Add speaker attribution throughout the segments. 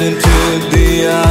Speaker 1: listen to the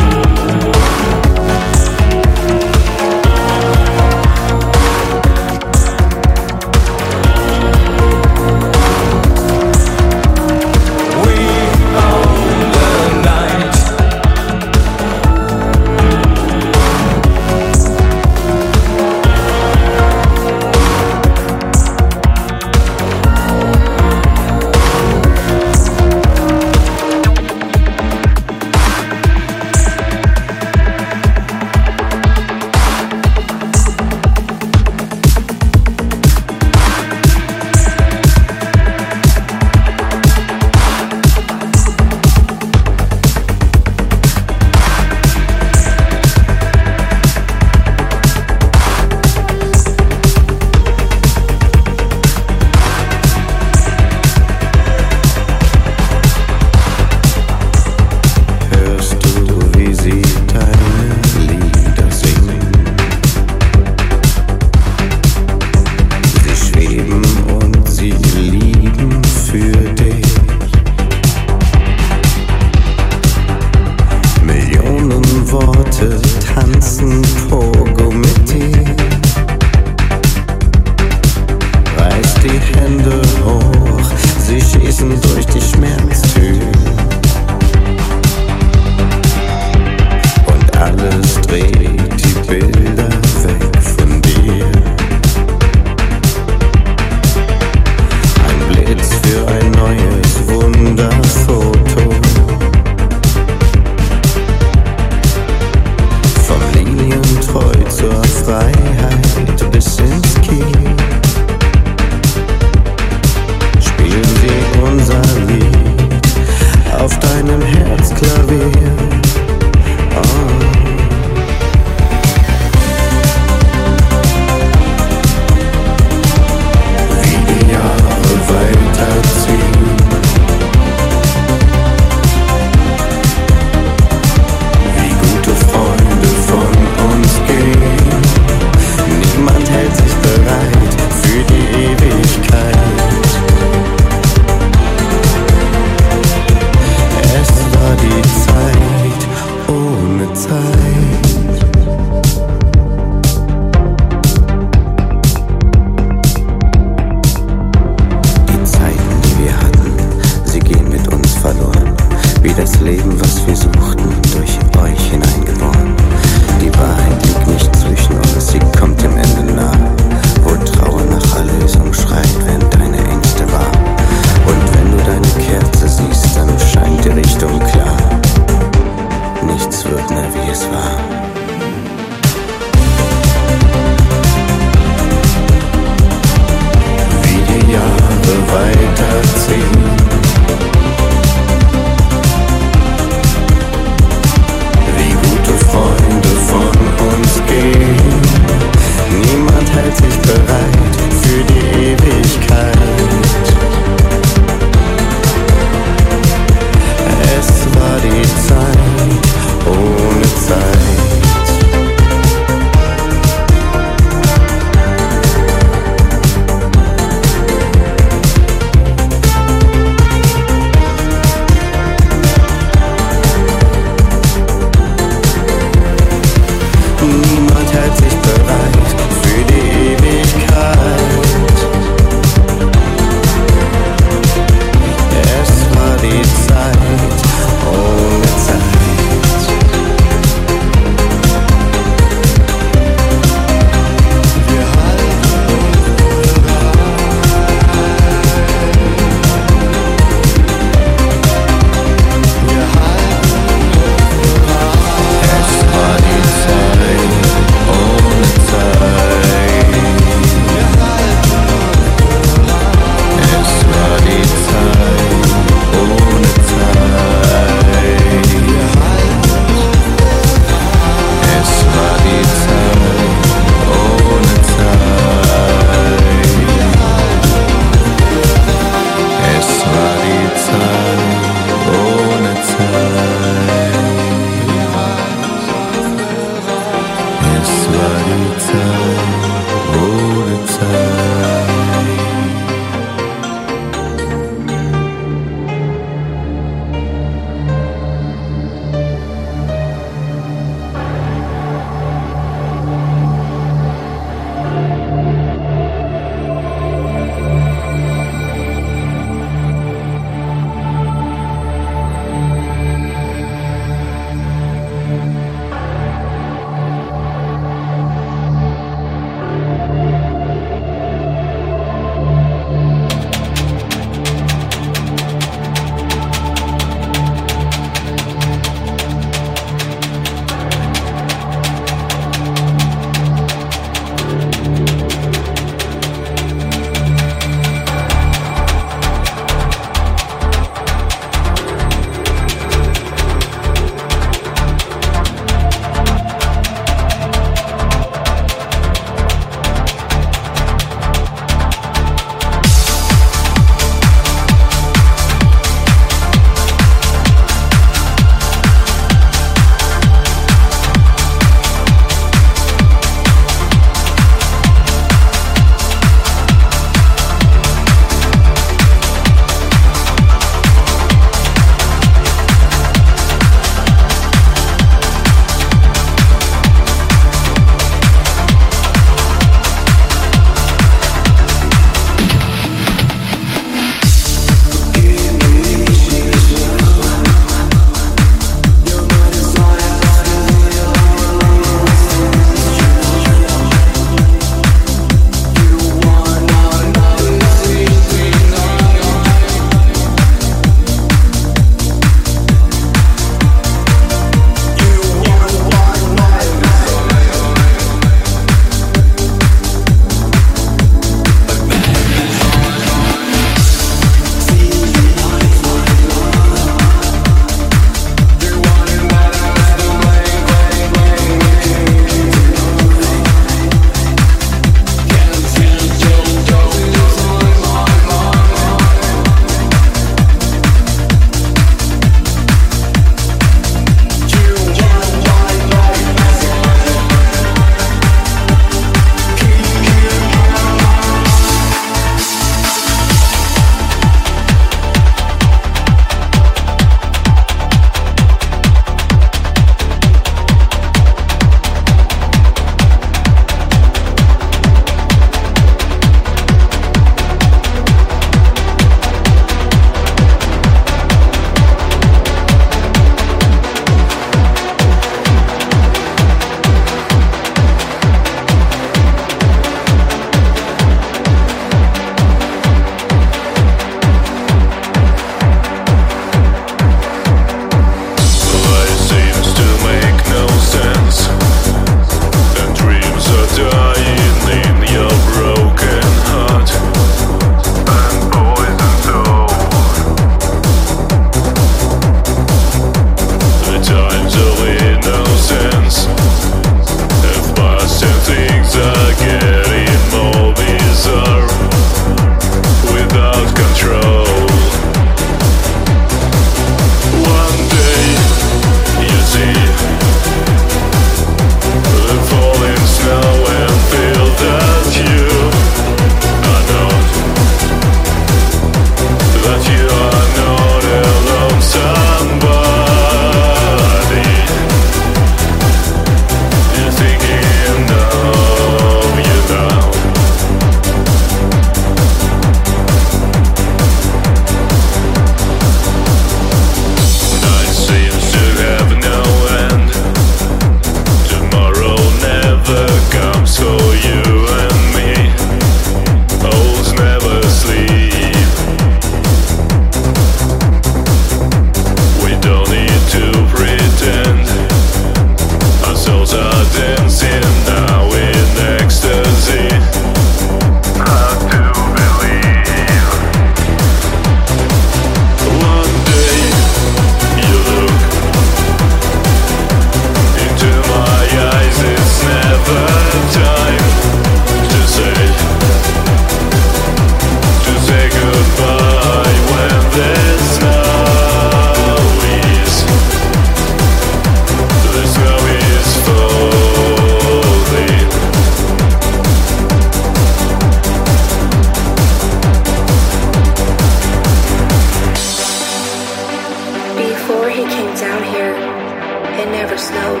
Speaker 2: snowed.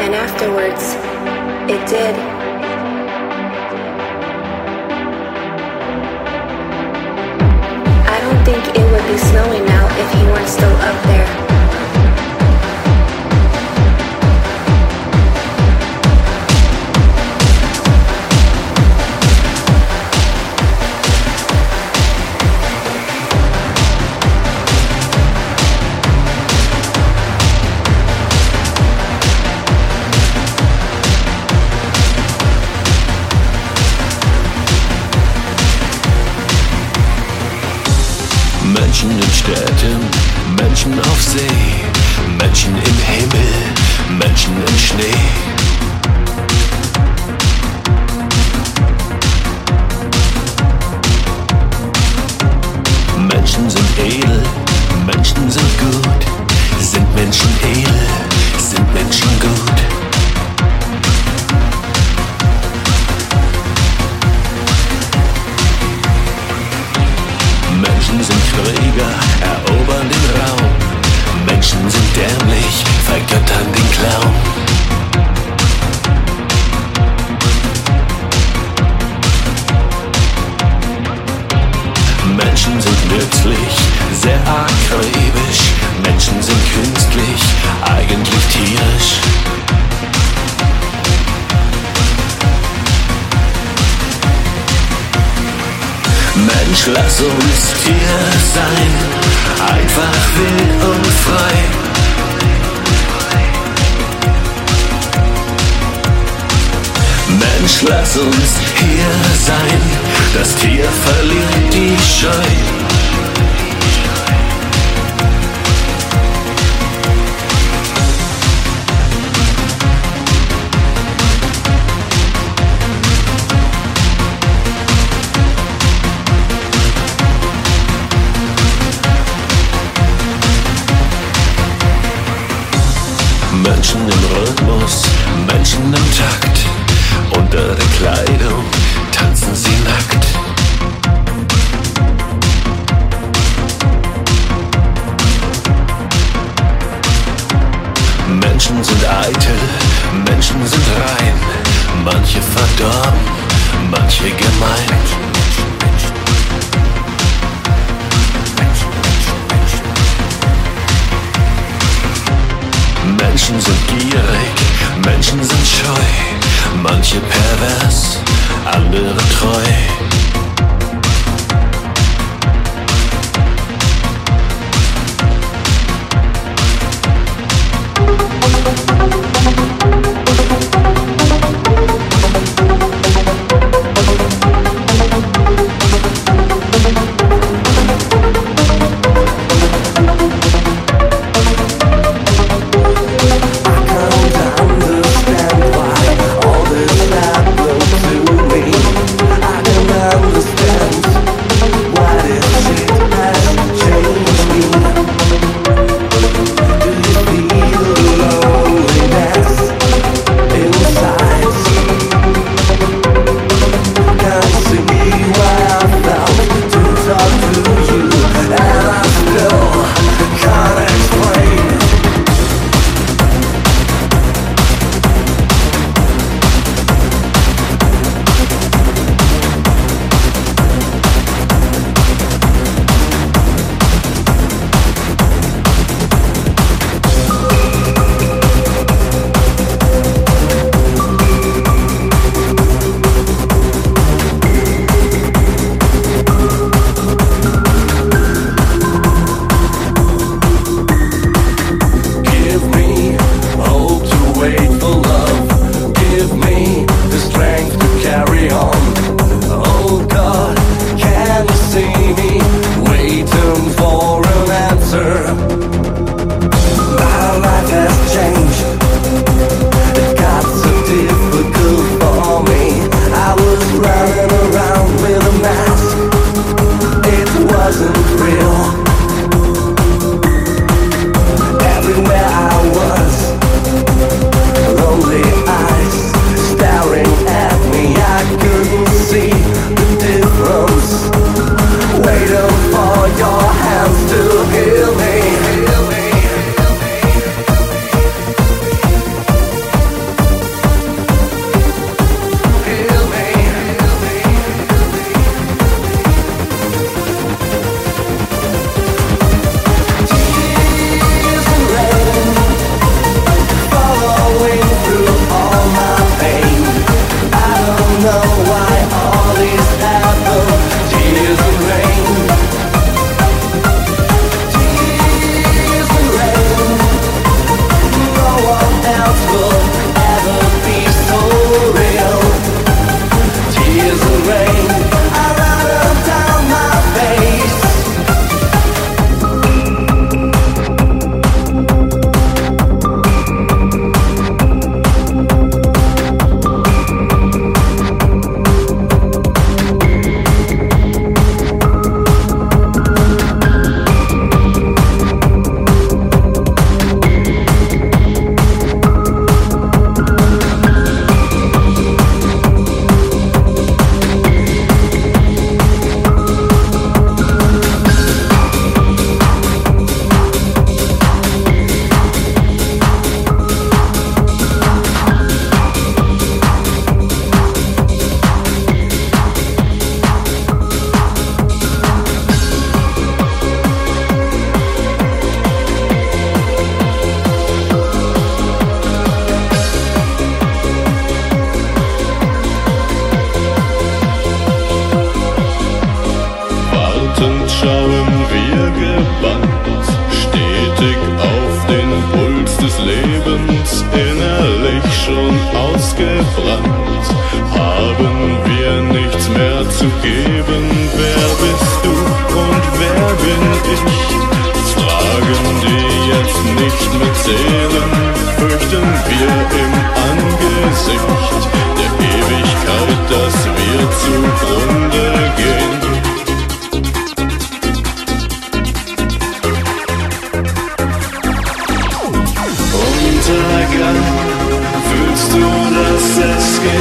Speaker 2: And afterwards, it did. I don't think it would be snowing now if he weren't still up there.
Speaker 3: Städten, Menschen auf See, Menschen im Himmel, Menschen im Schnee. Mensch, lass uns hier sein.
Speaker 4: Das Tier verliert die Scheu.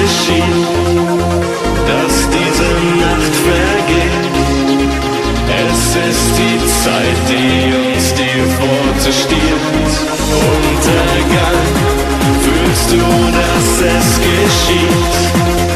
Speaker 4: geschieht, dass diese Nacht vergeht. Es ist die Zeit, die uns die Worte stiehlt. Untergang, fühlst du, dass es geschieht?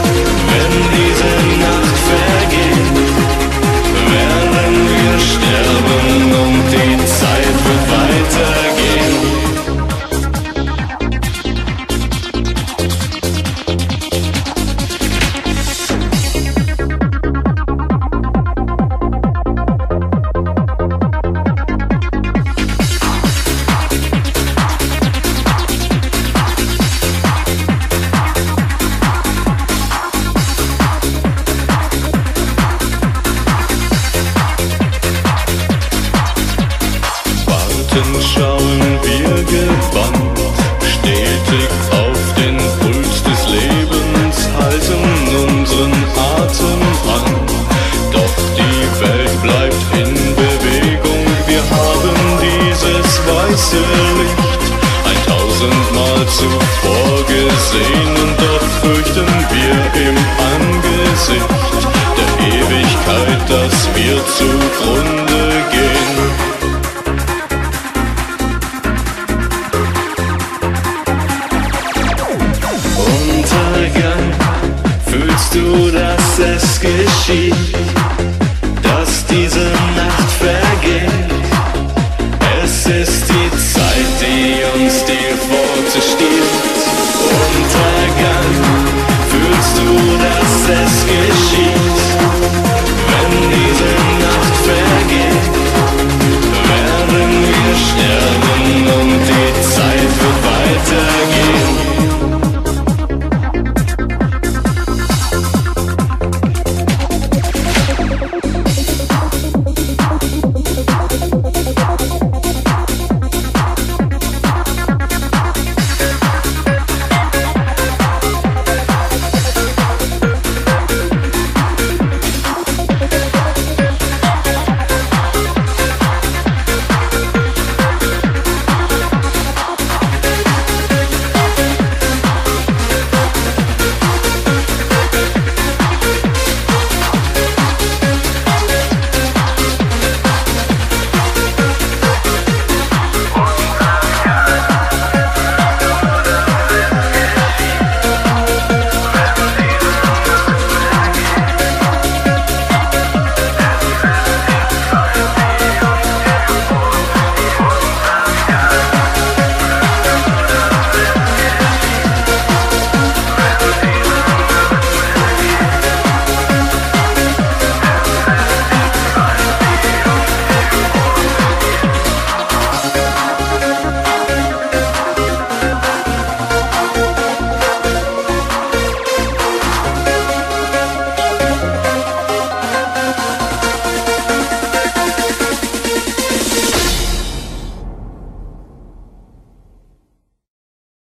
Speaker 4: sie uns dir vorzustehen.